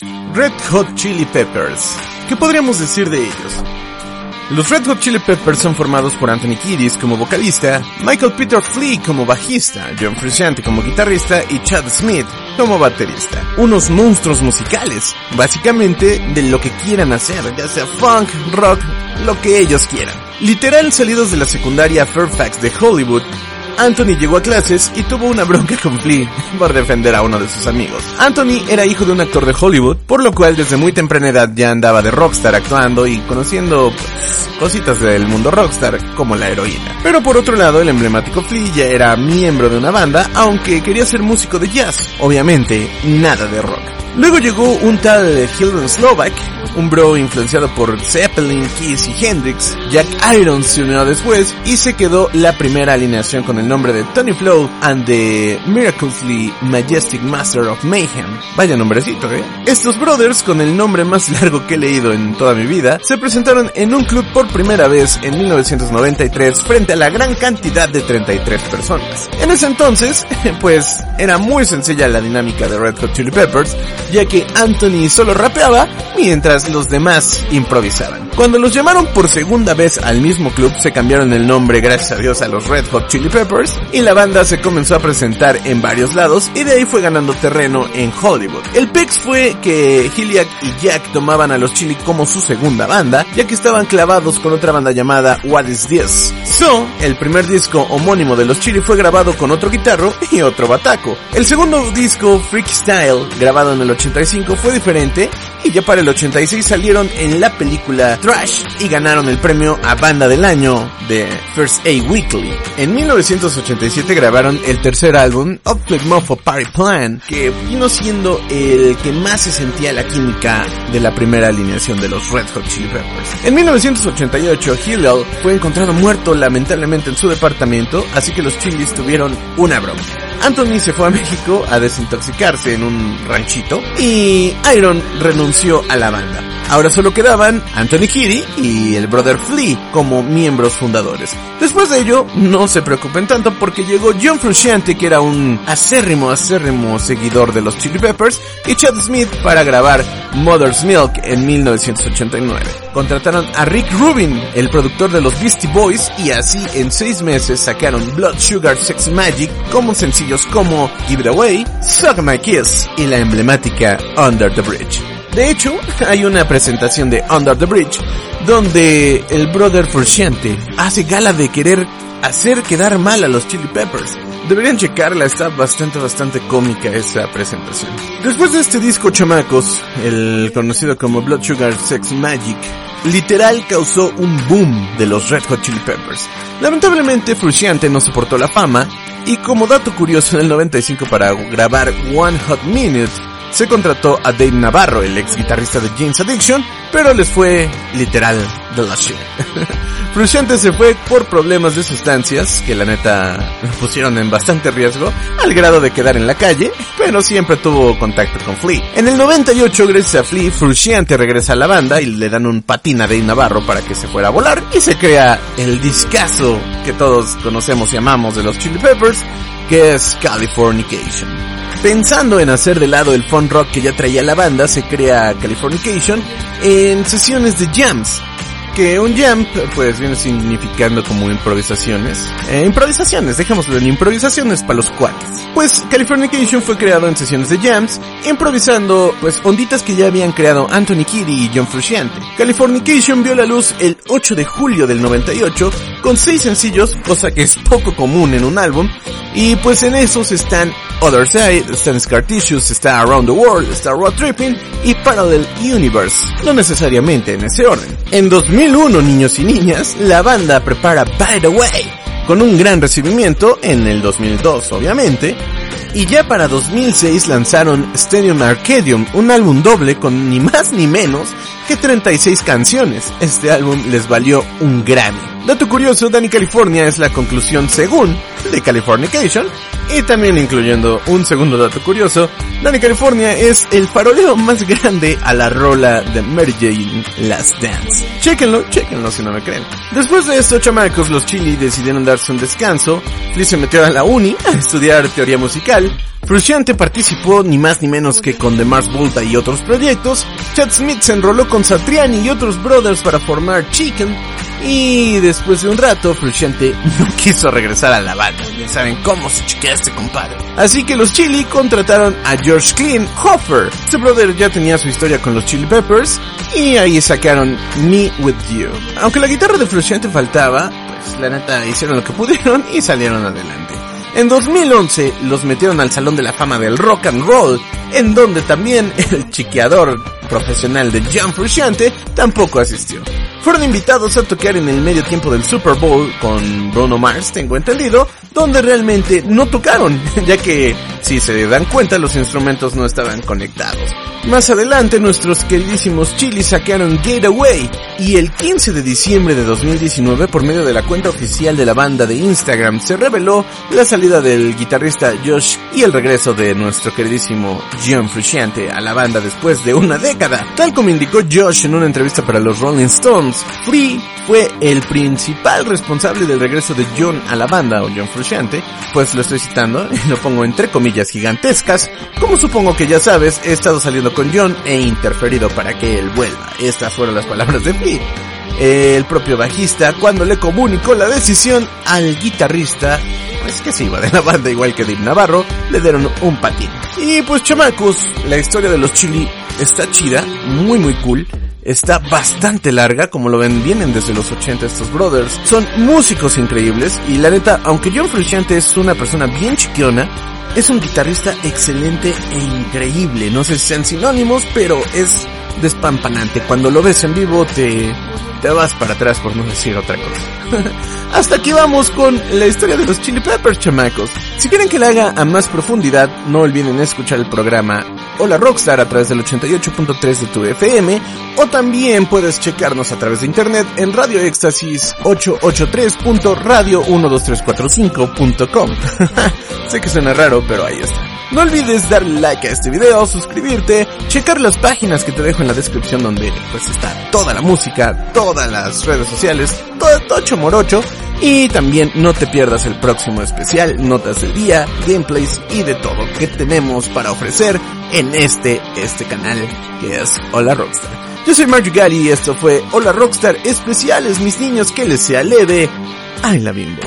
Red Hot Chili Peppers. ¿Qué podríamos decir de ellos? Los Red Hot Chili Peppers son formados por Anthony Kiedis como vocalista, Michael Peter Flea como bajista, John Frusciante como guitarrista y Chad Smith como baterista. Unos monstruos musicales, básicamente de lo que quieran hacer, ya sea funk, rock, lo que ellos quieran. Literal salidos de la secundaria Fairfax de Hollywood, Anthony llegó a clases y tuvo una bronca con Flea por defender a uno de sus amigos. Anthony era hijo de un actor de Hollywood, por lo cual desde muy temprana edad ya andaba de rockstar actuando y conociendo pues, cositas del mundo rockstar como la heroína. Pero por otro lado, el emblemático Flea ya era miembro de una banda, aunque quería ser músico de jazz. Obviamente, nada de rock. Luego llegó un tal Hilton Slovak, un bro influenciado por Zeppelin, Kiss y Hendrix. Jack Irons se unió después y se quedó la primera alineación con el nombre de Tony Flow and the Miraculously Majestic Master of Mayhem. Vaya nombrecito, ¿eh? Estos brothers, con el nombre más largo que he leído en toda mi vida, se presentaron en un club por primera vez en 1993 frente a la gran cantidad de 33 personas. En ese entonces, pues, era muy sencilla la dinámica de Red Hot Chili Peppers, ya que Anthony solo rapeaba mientras los demás improvisaban. Cuando los llamaron por segunda vez al mismo club, se cambiaron el nombre gracias a Dios a los Red Hot Chili Peppers y la banda se comenzó a presentar en varios lados y de ahí fue ganando terreno en Hollywood. El pex fue que Hilliak y Jack tomaban a los Chili como su segunda banda, ya que estaban clavados con otra banda llamada What Is This. So, el primer disco homónimo de los Chili fue grabado con otro guitarro y otro bataco. El segundo disco, Freak Style, grabado en el 85, fue diferente y ya para el 86 salieron en la película Trash y ganaron el premio a Banda del Año de First A Weekly. En 1987 grabaron el tercer álbum, Upflip Mofo Party Plan, que vino siendo el que más se sentía la química de la primera alineación de los Red Hot Chili Peppers. En 1988, Hillel fue encontrado muerto lamentablemente en su departamento, así que los Chilis tuvieron una broma. Anthony se fue a México a desintoxicarse en un ranchito y Iron renunció a la banda. Ahora solo quedaban Anthony Kitty y el brother Flea como miembros fundadores. Después de ello, no se preocupen tanto porque llegó John Frusciante que era un acérrimo, acérrimo seguidor de los Chili Peppers y Chad Smith para grabar Mother's Milk en 1989. Contrataron a Rick Rubin, el productor de los Beastie Boys y así en seis meses sacaron Blood Sugar Sex Magic como sencillos como Give It Away, Suck My Kiss y la emblemática Under the Bridge. De hecho, hay una presentación de Under the Bridge donde el brother Frusciante hace gala de querer hacer quedar mal a los Chili Peppers. Deberían checarla, está bastante, bastante cómica esa presentación. Después de este disco, chamacos, el conocido como Blood Sugar Sex Magic, literal causó un boom de los Red Hot Chili Peppers. Lamentablemente, Frusciante no soportó la fama, y como dato curioso, en el 95 para grabar One Hot Minute, se contrató a Dave Navarro, el ex guitarrista de James Addiction, pero les fue literal de la shit. Frusciante se fue por problemas de sustancias que la neta lo pusieron en bastante riesgo, al grado de quedar en la calle, pero siempre tuvo contacto con Flea. En el 98, gracias a Flea, Frusciante regresa a la banda y le dan un patín a Dave Navarro para que se fuera a volar y se crea el discazo que todos conocemos y amamos de los Chili Peppers, que es Californication. Pensando en hacer de lado el fun rock que ya traía la banda, se crea Californication en sesiones de jams. Que un jam, pues viene significando como improvisaciones. Eh, improvisaciones, dejémoslo en improvisaciones para los cuates. Pues Californication fue creado en sesiones de jams, improvisando pues onditas que ya habían creado Anthony Kiddie y John Frusciante. Californication vio la luz el 8 de julio del 98 con seis sencillos, cosa que es poco común en un álbum, y pues en esos están Other Side, están Scar Tissues, está Around the World, está Road Tripping y Parallel Universe, no necesariamente en ese orden. En 2001, niños y niñas, la banda prepara By the Way, con un gran recibimiento en el 2002 obviamente, y ya para 2006 lanzaron Stadium Arcadium, un álbum doble con ni más ni menos que 36 canciones. Este álbum les valió un Grammy. Dato curioso, Danny California es la conclusión según de Californication y también incluyendo un segundo dato curioso, Dani California es el faroleo más grande a la rola de Mary Jane Last Dance. Chequenlo, chequenlo si no me creen. Después de esto, chamacos, los Chili decidieron darse un descanso, Flea se metió a la uni a estudiar teoría musical, Frusciante participó ni más ni menos que con The Mars Volta y otros proyectos, Chad Smith se enroló con Satriani y otros brothers para formar Chicken, y después de un rato, Frusciante no quiso regresar a la banda. Ya saben cómo se chiquea este compadre. Así que los Chili contrataron a George Clean Hoffer. Este brother ya tenía su historia con los Chili Peppers y ahí sacaron Me With You. Aunque la guitarra de Frusciante faltaba, pues la neta hicieron lo que pudieron y salieron adelante. En 2011 los metieron al Salón de la Fama del Rock and Roll, en donde también el chiqueador profesional de John Frusciante tampoco asistió. Fueron invitados a tocar en el medio tiempo del Super Bowl con Bruno Mars, tengo entendido, donde realmente no tocaron, ya que si se dan cuenta los instrumentos no estaban conectados. Más adelante nuestros queridísimos Chili sacaron Away y el 15 de diciembre de 2019 por medio de la cuenta oficial de la banda de Instagram se reveló la salida del guitarrista Josh y el regreso de nuestro queridísimo John Frusciante a la banda después de una década. Tal como indicó Josh en una entrevista para los Rolling Stones, Free fue el principal responsable del regreso de John a la banda o John Frusciante, pues lo estoy citando lo pongo entre comillas gigantescas, como supongo que ya sabes, he estado saliendo con John e interferido para que él vuelva. Estas fueron las palabras de Flea. El propio bajista, cuando le comunicó la decisión al guitarrista, pues que se iba de la banda igual que Dave Navarro, le dieron un patín. Y pues chamacos, la historia de los Chili está chida, muy muy cool. Está bastante larga, como lo ven, vienen desde los 80 estos brothers. Son músicos increíbles y la neta, aunque John Frusciante es una persona bien chiquiona, es un guitarrista excelente e increíble. No sé si sean sinónimos, pero es despampanante. Cuando lo ves en vivo te, te vas para atrás por no decir otra cosa. Hasta aquí vamos con la historia de los Chili Peppers, chamacos. Si quieren que la haga a más profundidad, no olviden escuchar el programa Hola Rockstar a través del 88.3 de tu FM o también puedes checarnos a través de internet en Radio Éxtasis 883.radio12345.com. sé que suena raro, pero ahí está. No olvides darle like a este video, suscribirte, checar las páginas que te dejo en la descripción donde pues está toda la música, todas las redes sociales, todo tocho morocho. Y también no te pierdas el próximo especial, notas del día, gameplays y de todo que tenemos para ofrecer en este, este canal que es Hola Rockstar. Yo soy Mario Gali y esto fue Hola Rockstar especiales mis niños que les sea leve. Ay la bimbo.